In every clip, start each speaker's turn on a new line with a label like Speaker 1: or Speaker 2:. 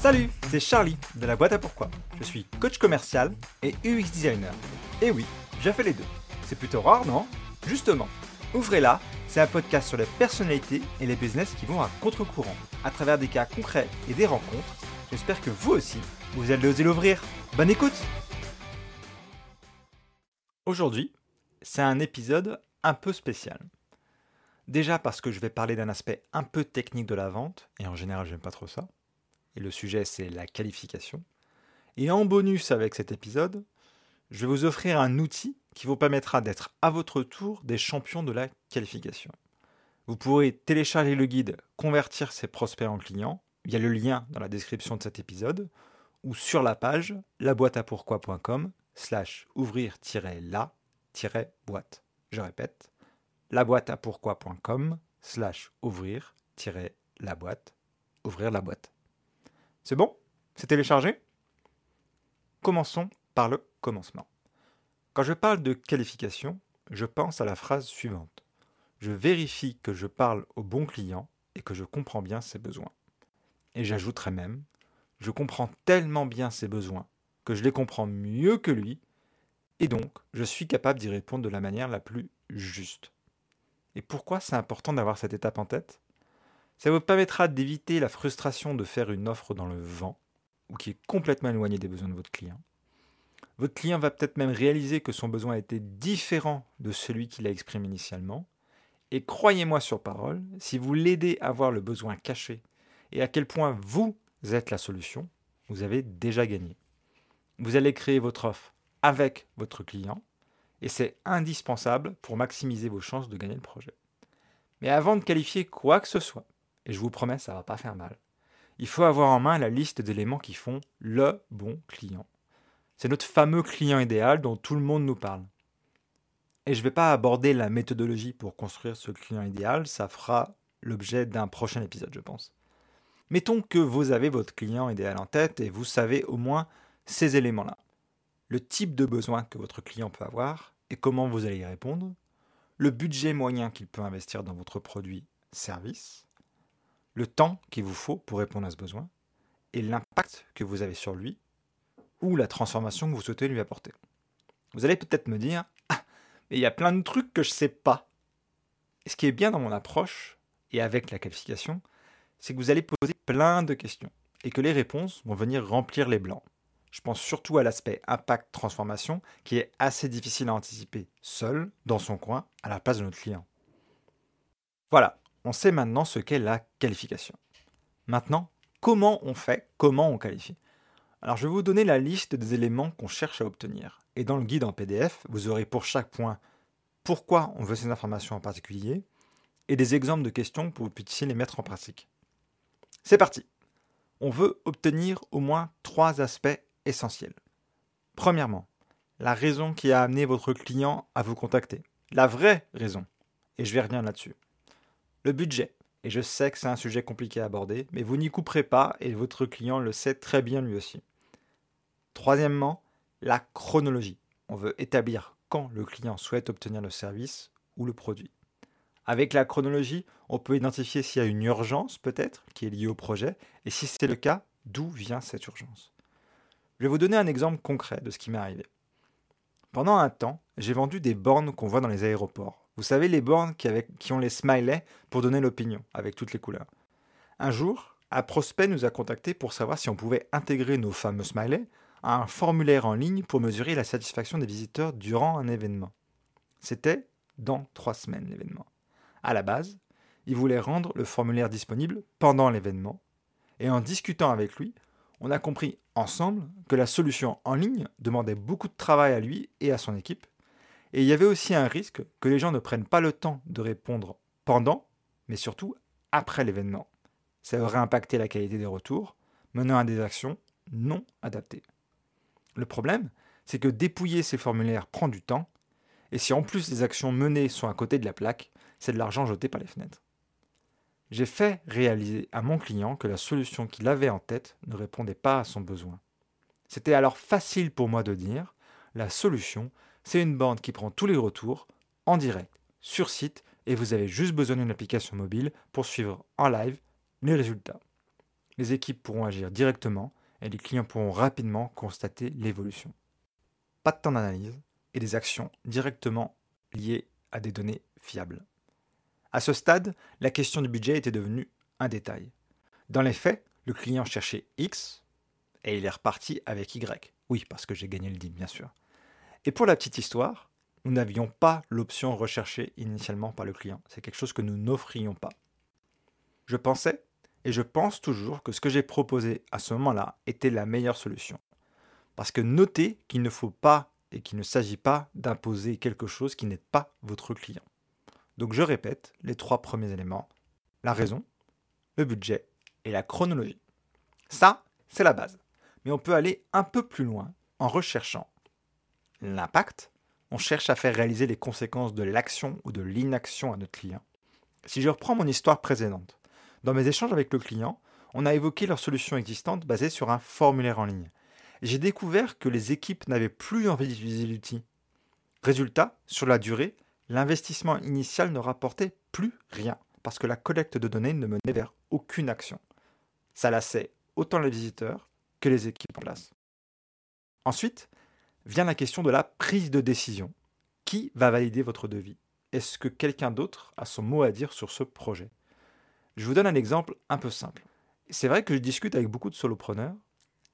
Speaker 1: Salut, c'est Charlie de la boîte à pourquoi. Je suis coach commercial et UX designer. Et oui, j'ai fait les deux. C'est plutôt rare, non? Justement, Ouvrez-la, c'est un podcast sur les personnalités et les business qui vont à contre-courant, à travers des cas concrets et des rencontres. J'espère que vous aussi, vous allez oser l'ouvrir. Bonne écoute Aujourd'hui, c'est un épisode un peu spécial. Déjà parce que je vais parler d'un aspect un peu technique de la vente, et en général j'aime pas trop ça. Le sujet c'est la qualification. Et en bonus avec cet épisode, je vais vous offrir un outil qui vous permettra d'être à votre tour des champions de la qualification. Vous pourrez télécharger le guide Convertir ses prospects en clients via le lien dans la description de cet épisode ou sur la page laboîteapourquoi.com slash ouvrir-la-boîte. Je répète, laboîteapourquoi.com slash ouvrir-la boîte. Ouvrir la boîte. C'est bon? C'est téléchargé? Commençons par le commencement. Quand je parle de qualification, je pense à la phrase suivante. Je vérifie que je parle au bon client et que je comprends bien ses besoins. Et j'ajouterai même, je comprends tellement bien ses besoins que je les comprends mieux que lui, et donc je suis capable d'y répondre de la manière la plus juste. Et pourquoi c'est important d'avoir cette étape en tête? Ça vous permettra d'éviter la frustration de faire une offre dans le vent, ou qui est complètement éloignée des besoins de votre client, votre client va peut-être même réaliser que son besoin était différent de celui qu'il a exprimé initialement. Et croyez-moi sur parole, si vous l'aidez à voir le besoin caché et à quel point vous êtes la solution, vous avez déjà gagné. Vous allez créer votre offre avec votre client et c'est indispensable pour maximiser vos chances de gagner le projet. Mais avant de qualifier quoi que ce soit, et je vous promets, ça ne va pas faire mal, il faut avoir en main la liste d'éléments qui font le bon client. C'est notre fameux client idéal dont tout le monde nous parle. Et je ne vais pas aborder la méthodologie pour construire ce client idéal, ça fera l'objet d'un prochain épisode, je pense. Mettons que vous avez votre client idéal en tête et vous savez au moins ces éléments-là. Le type de besoin que votre client peut avoir et comment vous allez y répondre, le budget moyen qu'il peut investir dans votre produit, service, le temps qu'il vous faut pour répondre à ce besoin et l'impact que vous avez sur lui ou la transformation que vous souhaitez lui apporter. Vous allez peut-être me dire Ah, mais il y a plein de trucs que je ne sais pas. Et ce qui est bien dans mon approche, et avec la qualification, c'est que vous allez poser plein de questions, et que les réponses vont venir remplir les blancs. Je pense surtout à l'aspect impact-transformation, qui est assez difficile à anticiper seul, dans son coin, à la place de notre client. Voilà, on sait maintenant ce qu'est la qualification. Maintenant, comment on fait, comment on qualifie? Alors je vais vous donner la liste des éléments qu'on cherche à obtenir. Et dans le guide en PDF, vous aurez pour chaque point pourquoi on veut ces informations en particulier et des exemples de questions pour que vous puissiez les mettre en pratique. C'est parti. On veut obtenir au moins trois aspects essentiels. Premièrement, la raison qui a amené votre client à vous contacter. La vraie raison. Et je vais revenir là-dessus. Le budget. Et je sais que c'est un sujet compliqué à aborder, mais vous n'y couperez pas et votre client le sait très bien lui aussi. Troisièmement, la chronologie. On veut établir quand le client souhaite obtenir le service ou le produit. Avec la chronologie, on peut identifier s'il y a une urgence peut-être qui est liée au projet, et si c'est le cas, d'où vient cette urgence. Je vais vous donner un exemple concret de ce qui m'est arrivé. Pendant un temps, j'ai vendu des bornes qu'on voit dans les aéroports. Vous savez, les bornes qui, ont les smileys pour donner l'opinion, avec toutes les couleurs. Un jour, un prospect nous a contacté pour savoir si on pouvait intégrer nos fameux smileys un formulaire en ligne pour mesurer la satisfaction des visiteurs durant un événement. C'était dans trois semaines l'événement. À la base, il voulait rendre le formulaire disponible pendant l'événement, et en discutant avec lui, on a compris ensemble que la solution en ligne demandait beaucoup de travail à lui et à son équipe, et il y avait aussi un risque que les gens ne prennent pas le temps de répondre pendant, mais surtout après l'événement. Ça aurait impacté la qualité des retours, menant à des actions non adaptées. Le problème, c'est que dépouiller ces formulaires prend du temps, et si en plus les actions menées sont à côté de la plaque, c'est de l'argent jeté par les fenêtres. J'ai fait réaliser à mon client que la solution qu'il avait en tête ne répondait pas à son besoin. C'était alors facile pour moi de dire, la solution, c'est une bande qui prend tous les retours, en direct, sur site, et vous avez juste besoin d'une application mobile pour suivre en live les résultats. les équipes pourront agir directement et les clients pourront rapidement constater l'évolution. Pas de temps d'analyse et des actions directement liées à des données fiables. À ce stade, la question du budget était devenue un détail. Dans les faits, le client cherchait X et il est reparti avec Y. Oui, parce que j'ai gagné le deal, bien sûr. Et pour la petite histoire, nous n'avions pas l'option recherchée initialement par le client. C'est quelque chose que nous n'offrions pas. Je pensais, et je pense toujours, que ce que j'ai proposé à ce moment-là était la meilleure solution. Parce que notez qu'il ne faut pas et qu'il ne s'agit pas d'imposer quelque chose qui n'est pas votre client. Donc je répète les trois premiers éléments. La raison, le budget et la chronologie. Ça, c'est la base. Mais on peut aller un peu plus loin en recherchant l'impact. On cherche à faire réaliser les conséquences de l'action ou de l'inaction à notre client. Si je reprends mon histoire précédente, dans mes échanges avec le client, on a évoqué leur solution existante basée sur un formulaire en ligne. J'ai découvert que les équipes n'avaient plus envie d'utiliser l'outil. Résultat, sur la durée, l'investissement initial ne rapportait plus rien parce que la collecte de données ne menait vers aucune action. Ça lassait autant les visiteurs que les équipes en place. Ensuite, vient la question de la prise de décision. Qui va valider votre devis? Est-ce que quelqu'un d'autre a son mot à dire sur ce projet? Je vous donne un exemple un peu simple. C'est vrai que je discute avec beaucoup de solopreneurs,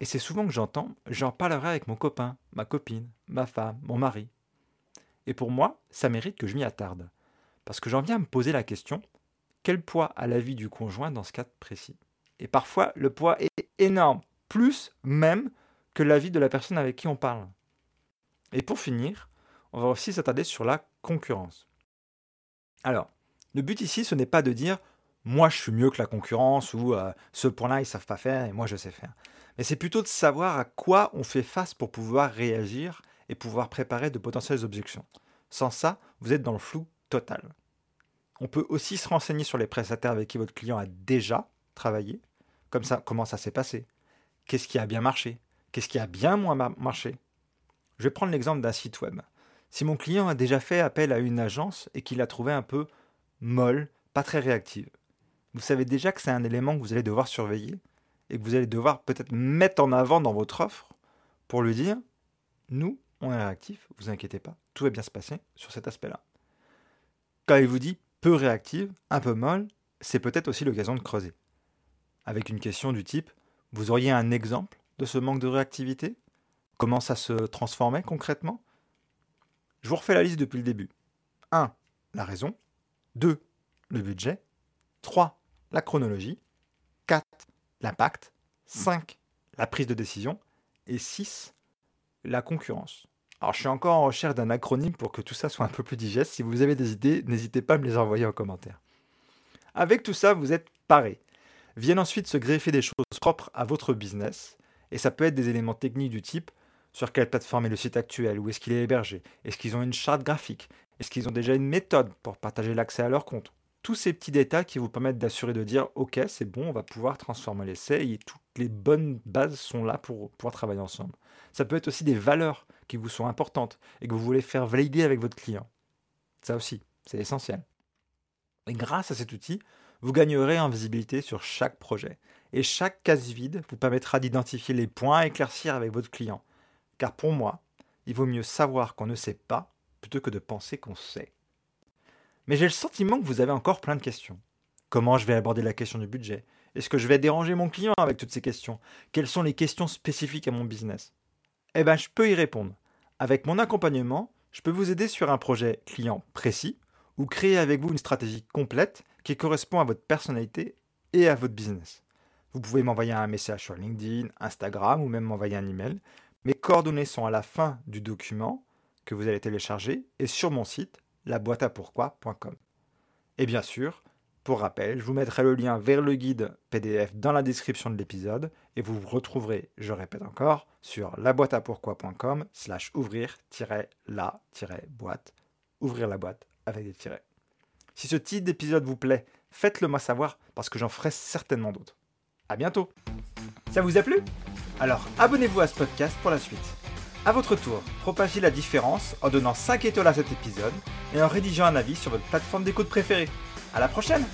Speaker 1: et c'est souvent que j'entends j'en parlerai avec mon copain, ma copine, ma femme, mon mari. Et pour moi, ça mérite que je m'y attarde. Parce que j'en viens à me poser la question quel poids a la vie du conjoint dans ce cas précis? Et parfois, le poids est énorme, plus même que la vie de la personne avec qui on parle. Et pour finir, on va aussi s'attarder sur la concurrence. Alors, le but ici, ce n'est pas de dire moi je suis mieux que la concurrence ou euh, ce point-là ils savent pas faire et moi je sais faire. Mais c'est plutôt de savoir à quoi on fait face pour pouvoir réagir et pouvoir préparer de potentielles objections. Sans ça, vous êtes dans le flou total. On peut aussi se renseigner sur les prestataires avec qui votre client a déjà travaillé. Comme ça, comment ça s'est passé Qu'est-ce qui a bien marché Qu'est-ce qui a bien moins marché Je vais prendre l'exemple d'un site web. Si mon client a déjà fait appel à une agence et qu'il l'a trouvé un peu molle, pas très réactive, vous savez déjà que c'est un élément que vous allez devoir surveiller et que vous allez devoir peut-être mettre en avant dans votre offre pour lui dire nous, on est réactif, vous inquiétez pas, tout va bien se passer sur cet aspect-là. Quand il vous dit peu réactive, un peu molle, c'est peut-être aussi l'occasion de creuser. Avec une question du type vous auriez un exemple de ce manque de réactivité? Comment ça se transformait concrètement? Je vous refais la liste depuis le début. 1. La raison. 2. Le budget. 3. La chronologie. 4. L'impact. 5. La prise de décision. Et 6. La concurrence. Alors je suis encore en recherche d'un acronyme pour que tout ça soit un peu plus digeste. Si vous avez des idées, n'hésitez pas à me les envoyer en commentaire. Avec tout ça, vous êtes paré. Viennent ensuite se greffer des choses propres à votre business. Et ça peut être des éléments techniques du type sur quelle plateforme est le site actuel, où est-ce qu'il est hébergé, est-ce qu'ils ont une charte graphique, est-ce qu'ils ont déjà une méthode pour partager l'accès à leur compte? Tous ces petits détails qui vous permettent d'assurer de dire ok c'est bon, on va pouvoir transformer l'essai et toutes les bonnes bases sont là pour pouvoir travailler ensemble. Ça peut être aussi des valeurs qui vous sont importantes et que vous voulez faire valider avec votre client. Ça aussi, c'est essentiel. Et grâce à cet outil, vous gagnerez en visibilité sur chaque projet. Et chaque case vide vous permettra d'identifier les points à éclaircir avec votre client. Car pour moi, il vaut mieux savoir qu'on ne sait pas plutôt que de penser qu'on sait. Mais j'ai le sentiment que vous avez encore plein de questions. Comment je vais aborder la question du budget? Est-ce que je vais déranger mon client avec toutes ces questions? Quelles sont les questions spécifiques à mon business? Eh bien, je peux y répondre. Avec mon accompagnement, je peux vous aider sur un projet client précis ou créer avec vous une stratégie complète qui correspond à votre personnalité et à votre business. Vous pouvez m'envoyer un message sur LinkedIn, Instagram ou même m'envoyer un email. Mes coordonnées sont à la fin du document que vous allez télécharger et sur mon site laboîteapourquoi.com. Et bien sûr, pour rappel, je vous mettrai le lien vers le guide PDF dans la description de l'épisode et vous vous retrouverez, je répète encore, sur laboîteapourquoi.com slash ouvrir-la-boîte, ouvrir la boîte avec des tirets. Si ce type d'épisode vous plaît, faites-le moi savoir parce que j'en ferai certainement d'autres. A bientôt Ça vous a plu? Alors abonnez-vous à ce podcast pour la suite. A votre tour, propagez la différence en donnant 5 étoiles à cet épisode et en rédigeant un avis sur votre plateforme d'écoute préférée. A la prochaine